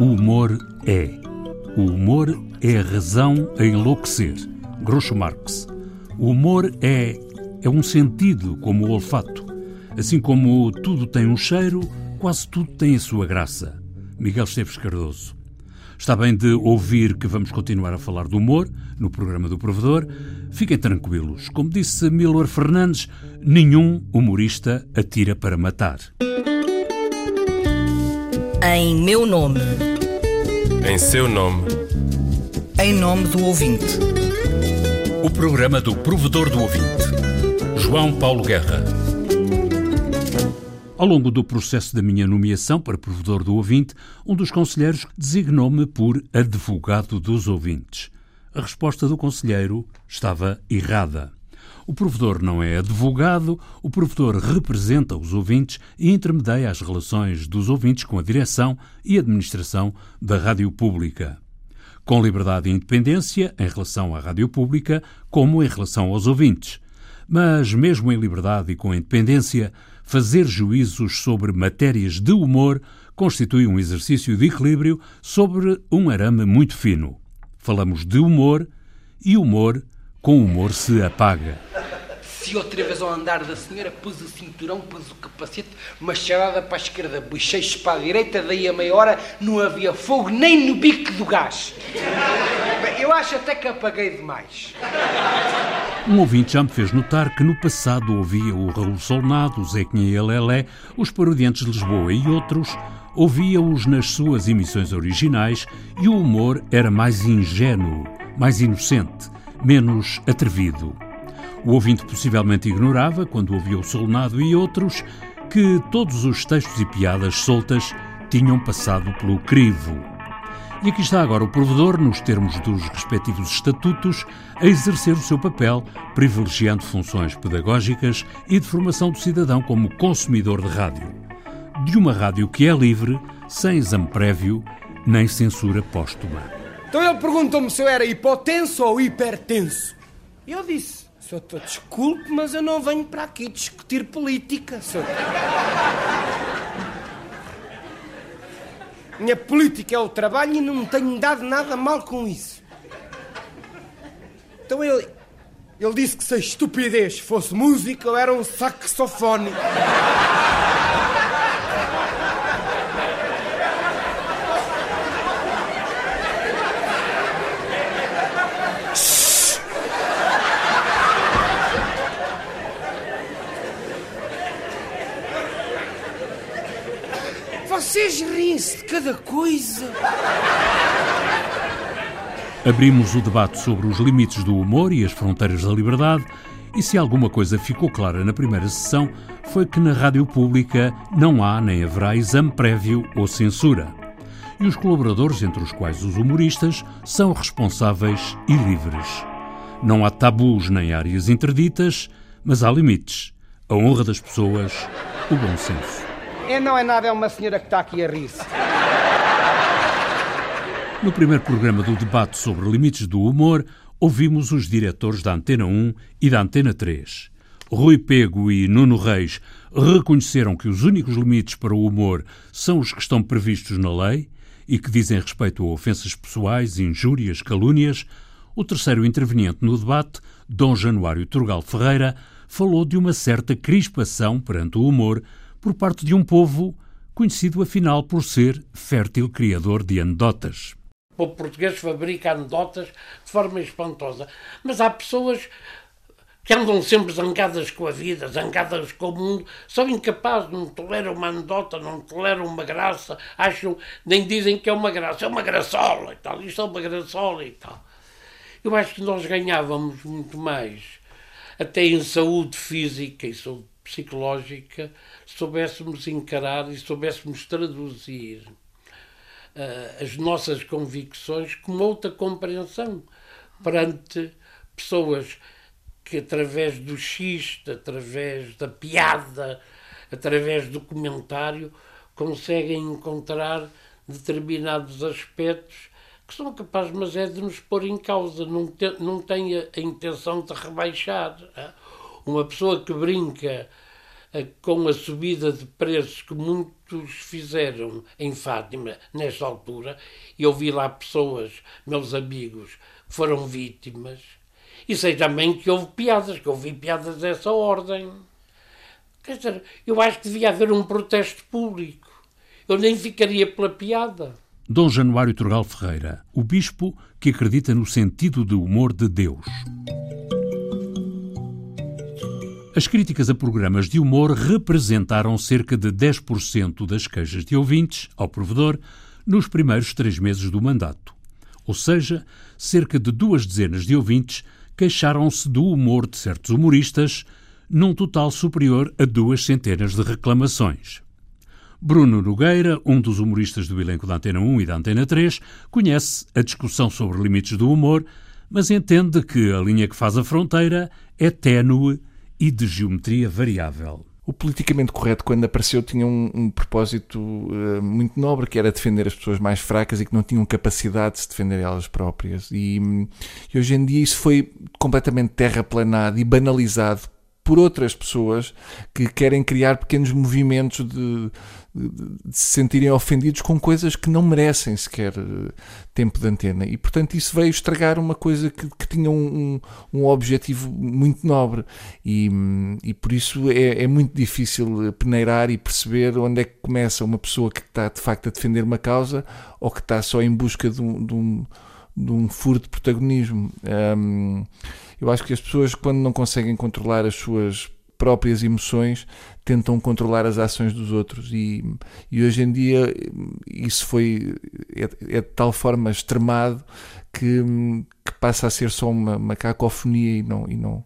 O humor é. O humor é a razão a enlouquecer. Groucho Marx. O humor é, é um sentido, como o olfato. Assim como tudo tem um cheiro, quase tudo tem a sua graça. Miguel Esteves Cardoso. Está bem de ouvir que vamos continuar a falar do humor no programa do Provedor. Fiquem tranquilos. Como disse Milor Fernandes, nenhum humorista atira para matar. Em meu nome. Em seu nome. Em nome do ouvinte. O programa do Provedor do Ouvinte. João Paulo Guerra. Ao longo do processo da minha nomeação para provedor do ouvinte, um dos conselheiros designou-me por advogado dos ouvintes. A resposta do conselheiro estava errada. O provedor não é advogado, o provedor representa os ouvintes e intermedia as relações dos ouvintes com a direção e administração da rádio pública. Com liberdade e independência em relação à rádio pública, como em relação aos ouvintes. Mas, mesmo em liberdade e com independência, fazer juízos sobre matérias de humor constitui um exercício de equilíbrio sobre um arame muito fino. Falamos de humor e humor com humor se apaga. Se outra vez ao andar da senhora pus o cinturão, pus o capacete, machadada para a esquerda, bochechos para a direita, daí a meia hora não havia fogo nem no bico do gás. Eu acho até que apaguei demais. Um ouvinte já me fez notar que no passado ouvia o Raul Solnado, o Zequinha e a Lelé, os Parodiantes de Lisboa e outros, ouvia-os nas suas emissões originais e o humor era mais ingênuo, mais inocente, menos atrevido. O ouvinte possivelmente ignorava, quando ouvia o Solnado e outros, que todos os textos e piadas soltas tinham passado pelo crivo. E aqui está agora o provedor, nos termos dos respectivos estatutos, a exercer o seu papel, privilegiando funções pedagógicas e de formação do cidadão como consumidor de rádio. De uma rádio que é livre, sem exame prévio, nem censura póstuma. Então ele perguntou-me se eu era hipotenso ou hipertenso. Eu disse, Senhor, desculpe, mas eu não venho para aqui discutir política, senhor. Minha política é o trabalho e não tenho dado nada mal com isso. Então ele, ele disse que se a estupidez fosse música, eu era um saxofone. Vocês riem-se de cada coisa. Abrimos o debate sobre os limites do humor e as fronteiras da liberdade, e se alguma coisa ficou clara na primeira sessão, foi que na rádio pública não há nem haverá exame prévio ou censura. E os colaboradores, entre os quais os humoristas, são responsáveis e livres. Não há tabus nem áreas interditas, mas há limites. A honra das pessoas, o bom senso. É, não é nada, é uma senhora que está aqui a rir-se. No primeiro programa do debate sobre limites do humor, ouvimos os diretores da Antena 1 e da Antena 3. Rui Pego e Nuno Reis reconheceram que os únicos limites para o humor são os que estão previstos na lei e que dizem respeito a ofensas pessoais, injúrias, calúnias. O terceiro interveniente no debate, Dom Januário Turgal Ferreira, falou de uma certa crispação perante o humor por parte de um povo conhecido afinal por ser fértil criador de anedotas. O povo português fabrica anedotas de forma espantosa. Mas há pessoas que andam sempre zangadas com a vida, zangadas com o mundo, são incapazes, não toleram uma anedota, não toleram uma graça, acham, nem dizem que é uma graça, é uma graçola e tal, isto é uma graçola e tal. Eu acho que nós ganhávamos muito mais, até em saúde física e saúde psicológica, soubéssemos encarar e soubéssemos traduzir uh, as nossas convicções com outra compreensão perante pessoas que, através do xiste, através da piada, através do comentário, conseguem encontrar determinados aspectos que são capazes, mas é de nos pôr em causa, não, te, não tem a, a intenção de rebaixar. Uma pessoa que brinca com a subida de preços que muitos fizeram em Fátima nesta altura, e eu vi lá pessoas, meus amigos, que foram vítimas, e sei também que houve piadas, que houve piadas dessa ordem. Quer dizer, eu acho que devia haver um protesto público. Eu nem ficaria pela piada. Dom Januário Turgal Ferreira, o bispo que acredita no sentido de humor de Deus. As críticas a programas de humor representaram cerca de 10% das queixas de ouvintes ao provedor nos primeiros três meses do mandato. Ou seja, cerca de duas dezenas de ouvintes queixaram-se do humor de certos humoristas, num total superior a duas centenas de reclamações. Bruno Nogueira, um dos humoristas do elenco da Antena 1 e da Antena 3, conhece a discussão sobre limites do humor, mas entende que a linha que faz a fronteira é ténue e de geometria variável. O politicamente correto, quando apareceu, tinha um, um propósito uh, muito nobre, que era defender as pessoas mais fracas e que não tinham capacidade de se defender elas próprias. E, e hoje em dia isso foi completamente terraplanado e banalizado por outras pessoas que querem criar pequenos movimentos de, de, de, se sentirem ofendidos com coisas que não merecem sequer eh, tempo de antena. E, portanto, isso veio estragar uma coisa que, que tinha um, um, um, objetivo muito nobre. E, e por isso é, é, muito difícil peneirar e perceber onde é que começa uma pessoa que está, de facto, a defender uma causa ou que está só em busca de um, de um, de um furo de protagonismo. Um, eu acho que as pessoas, quando não conseguem controlar as suas próprias emoções, tentam controlar as ações dos outros. E, e hoje em dia isso foi é, é de tal forma extremado que, que, passa a ser só uma, uma cacofonia e não, e não,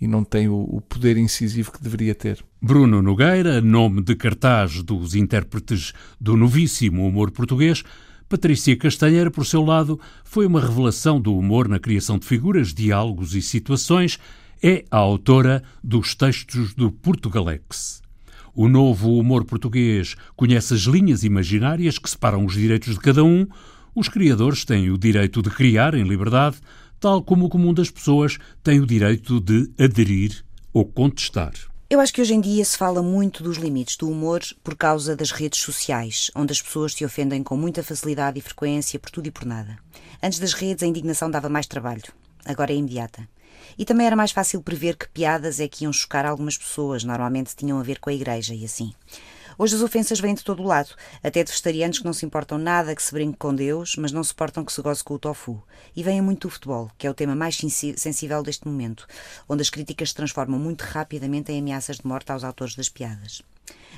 e não tem o, o, poder incisivo que deveria ter. Bruno Nogueira, nome de cartaz dos intérpretes do novíssimo humor português, Patrícia Castanheira, por seu lado, foi uma revelação do humor na criação de figuras, diálogos e situações. É a autora dos textos do Portugalex. O novo humor português conhece as linhas imaginárias que separam os direitos de cada um. Os criadores têm o direito de criar em liberdade, tal como o comum das pessoas tem o direito de aderir ou contestar. Eu acho que hoje em dia se fala muito dos limites do humor por causa das redes sociais, onde as pessoas se ofendem com muita facilidade e frequência por tudo e por nada. Antes das redes, a indignação dava mais trabalho. Agora é imediata. E também era mais fácil prever que piadas é que iam chocar algumas pessoas, normalmente tinham a ver com a igreja e assim. Hoje as ofensas vêm de todo o lado, até de vegetarianos que não se importam nada que se brinque com Deus, mas não suportam que se goze com o tofu. E vêm muito do futebol, que é o tema mais sensível deste momento, onde as críticas se transformam muito rapidamente em ameaças de morte aos autores das piadas.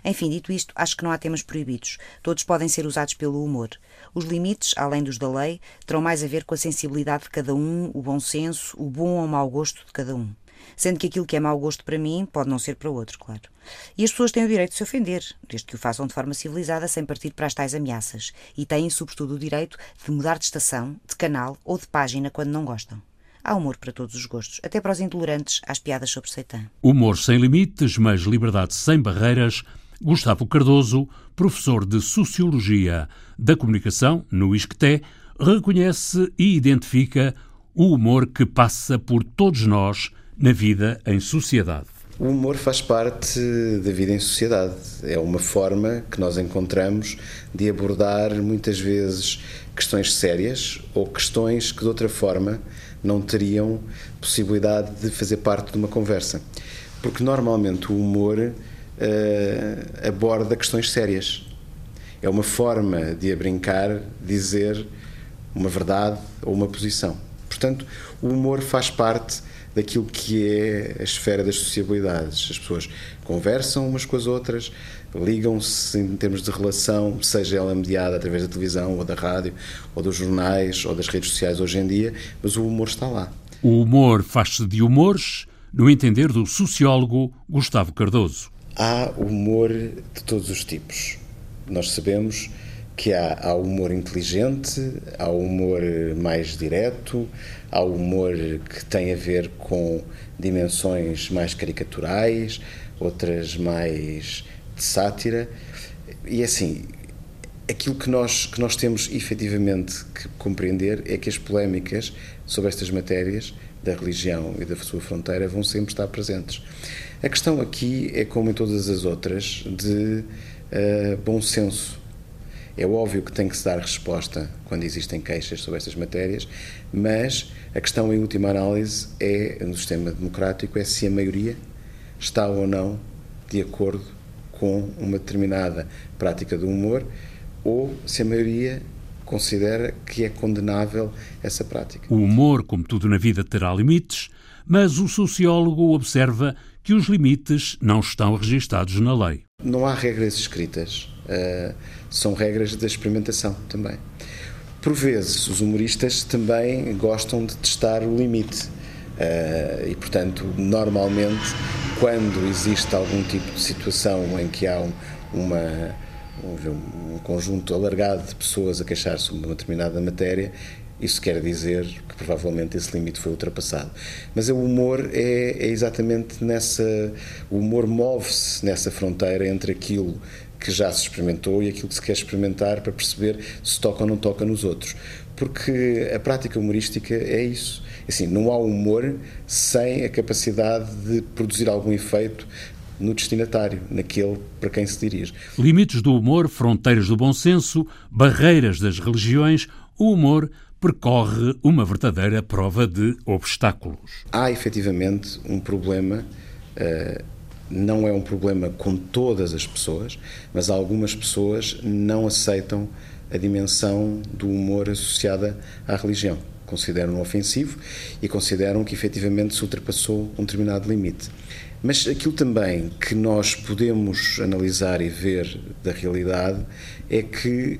Enfim, dito isto, acho que não há temas proibidos. Todos podem ser usados pelo humor. Os limites, além dos da lei, terão mais a ver com a sensibilidade de cada um, o bom senso, o bom ou mau gosto de cada um sendo que aquilo que é mau gosto para mim pode não ser para outro, claro. E as pessoas têm o direito de se ofender, desde que o façam de forma civilizada, sem partir para as tais ameaças. E têm, sobretudo, o direito de mudar de estação, de canal ou de página quando não gostam. Há humor para todos os gostos, até para os intolerantes às piadas sobre Satã. Humor sem limites, mas liberdade sem barreiras. Gustavo Cardoso, professor de Sociologia da Comunicação no ISCTE, reconhece e identifica o humor que passa por todos nós na vida em sociedade. O humor faz parte da vida em sociedade. É uma forma que nós encontramos de abordar muitas vezes questões sérias ou questões que de outra forma não teriam possibilidade de fazer parte de uma conversa. Porque normalmente o humor uh, aborda questões sérias. É uma forma de a brincar, dizer uma verdade ou uma posição. Portanto, o humor faz parte daquilo que é a esfera das sociabilidades. As pessoas conversam umas com as outras, ligam-se em termos de relação, seja ela mediada através da televisão, ou da rádio, ou dos jornais, ou das redes sociais hoje em dia, mas o humor está lá. O humor faz-se de humores, no entender do sociólogo Gustavo Cardoso. Há humor de todos os tipos. Nós sabemos que há, há humor inteligente, há humor mais direto, há humor que tem a ver com dimensões mais caricaturais, outras mais de sátira. E assim, aquilo que nós, que nós temos efetivamente que compreender é que as polémicas sobre estas matérias da religião e da sua fronteira vão sempre estar presentes. A questão aqui é, como em todas as outras, de uh, bom senso. É óbvio que tem que se dar resposta quando existem queixas sobre estas matérias, mas a questão, em última análise, é, no sistema democrático, é se a maioria está ou não de acordo com uma determinada prática do humor ou se a maioria considera que é condenável essa prática. O humor, como tudo na vida, terá limites, mas o sociólogo observa que os limites não estão registados na lei. Não há regras escritas, uh, são regras da experimentação também. Por vezes, os humoristas também gostam de testar o limite. Uh, e, portanto, normalmente, quando existe algum tipo de situação em que há um, uma, um, um conjunto alargado de pessoas a queixar-se sobre uma determinada matéria, isso quer dizer que provavelmente esse limite foi ultrapassado. Mas o humor é, é exatamente nessa. O humor move-se nessa fronteira entre aquilo que já se experimentou e aquilo que se quer experimentar para perceber se toca ou não toca nos outros. Porque a prática humorística é isso. Assim, não há humor sem a capacidade de produzir algum efeito no destinatário, naquele para quem se dirige. Limites do humor, fronteiras do bom senso, barreiras das religiões, o humor percorre uma verdadeira prova de obstáculos. Há efetivamente um problema. Uh, não é um problema com todas as pessoas, mas algumas pessoas não aceitam a dimensão do humor associada à religião. Consideram ofensivo e consideram que efetivamente se ultrapassou um determinado limite. Mas aquilo também que nós podemos analisar e ver da realidade é que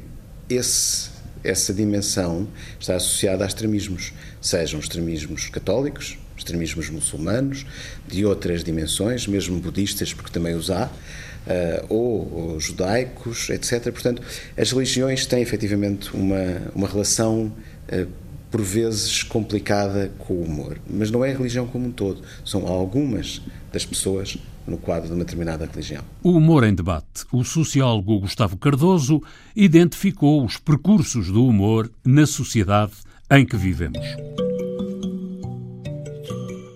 esse, essa dimensão está associada a extremismos, sejam extremismos católicos, extremismos muçulmanos, de outras dimensões, mesmo budistas, porque também os há, uh, ou, ou, judaicos, etc. Portanto, as religiões têm efetivamente uma, uma relação. Uh, por vezes complicada com o humor. Mas não é a religião como um todo, são algumas das pessoas no quadro de uma determinada religião. O humor em debate. O sociólogo Gustavo Cardoso identificou os percursos do humor na sociedade em que vivemos.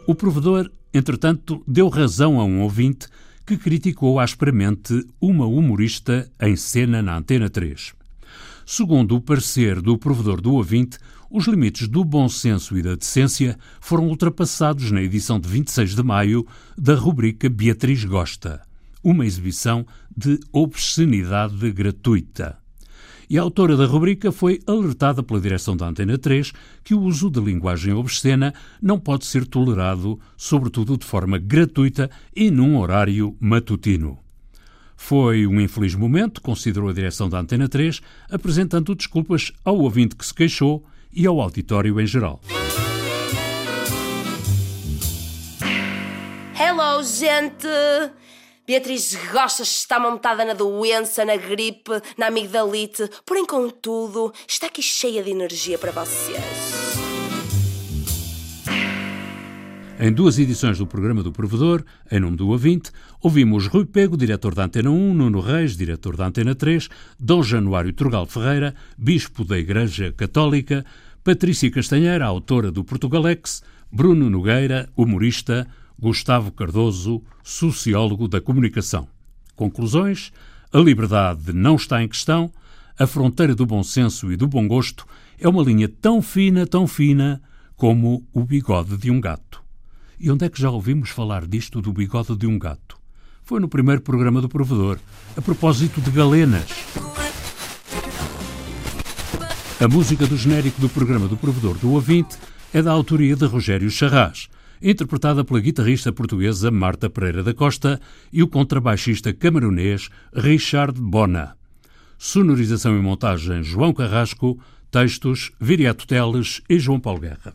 O provedor, entretanto, deu razão a um ouvinte que criticou asperamente uma humorista em cena na Antena 3. Segundo o parecer do provedor do ouvinte, os limites do bom senso e da decência foram ultrapassados na edição de 26 de maio da rubrica Beatriz Gosta, uma exibição de obscenidade gratuita. E a autora da rubrica foi alertada pela direção da Antena 3 que o uso de linguagem obscena não pode ser tolerado, sobretudo de forma gratuita e num horário matutino. Foi um infeliz momento, considerou a direção da Antena 3, apresentando desculpas ao ouvinte que se queixou e ao auditório em geral. Hello, gente! Beatriz Rocha está montada na doença, na gripe, na amigdalite, porém, contudo, está aqui cheia de energia para vocês. Em duas edições do programa do Provedor, em nome do ouvinte, ouvimos Rui Pego, diretor da Antena 1, Nuno Reis, diretor da Antena 3, Dom Januário Turgal Ferreira, bispo da Igreja Católica, Patrícia Castanheira, autora do Portugalex, Bruno Nogueira, humorista, Gustavo Cardoso, sociólogo da comunicação. Conclusões: a liberdade não está em questão, a fronteira do bom senso e do bom gosto é uma linha tão fina, tão fina, como o bigode de um gato. E onde é que já ouvimos falar disto do bigode de um gato? Foi no primeiro programa do Provedor, a propósito de galenas. A música do genérico do programa do Provedor do Ouvinte é da autoria de Rogério Charras, interpretada pela guitarrista portuguesa Marta Pereira da Costa e o contrabaixista camerunês Richard Bona. Sonorização e montagem João Carrasco, textos Viriato Teles e João Paulo Guerra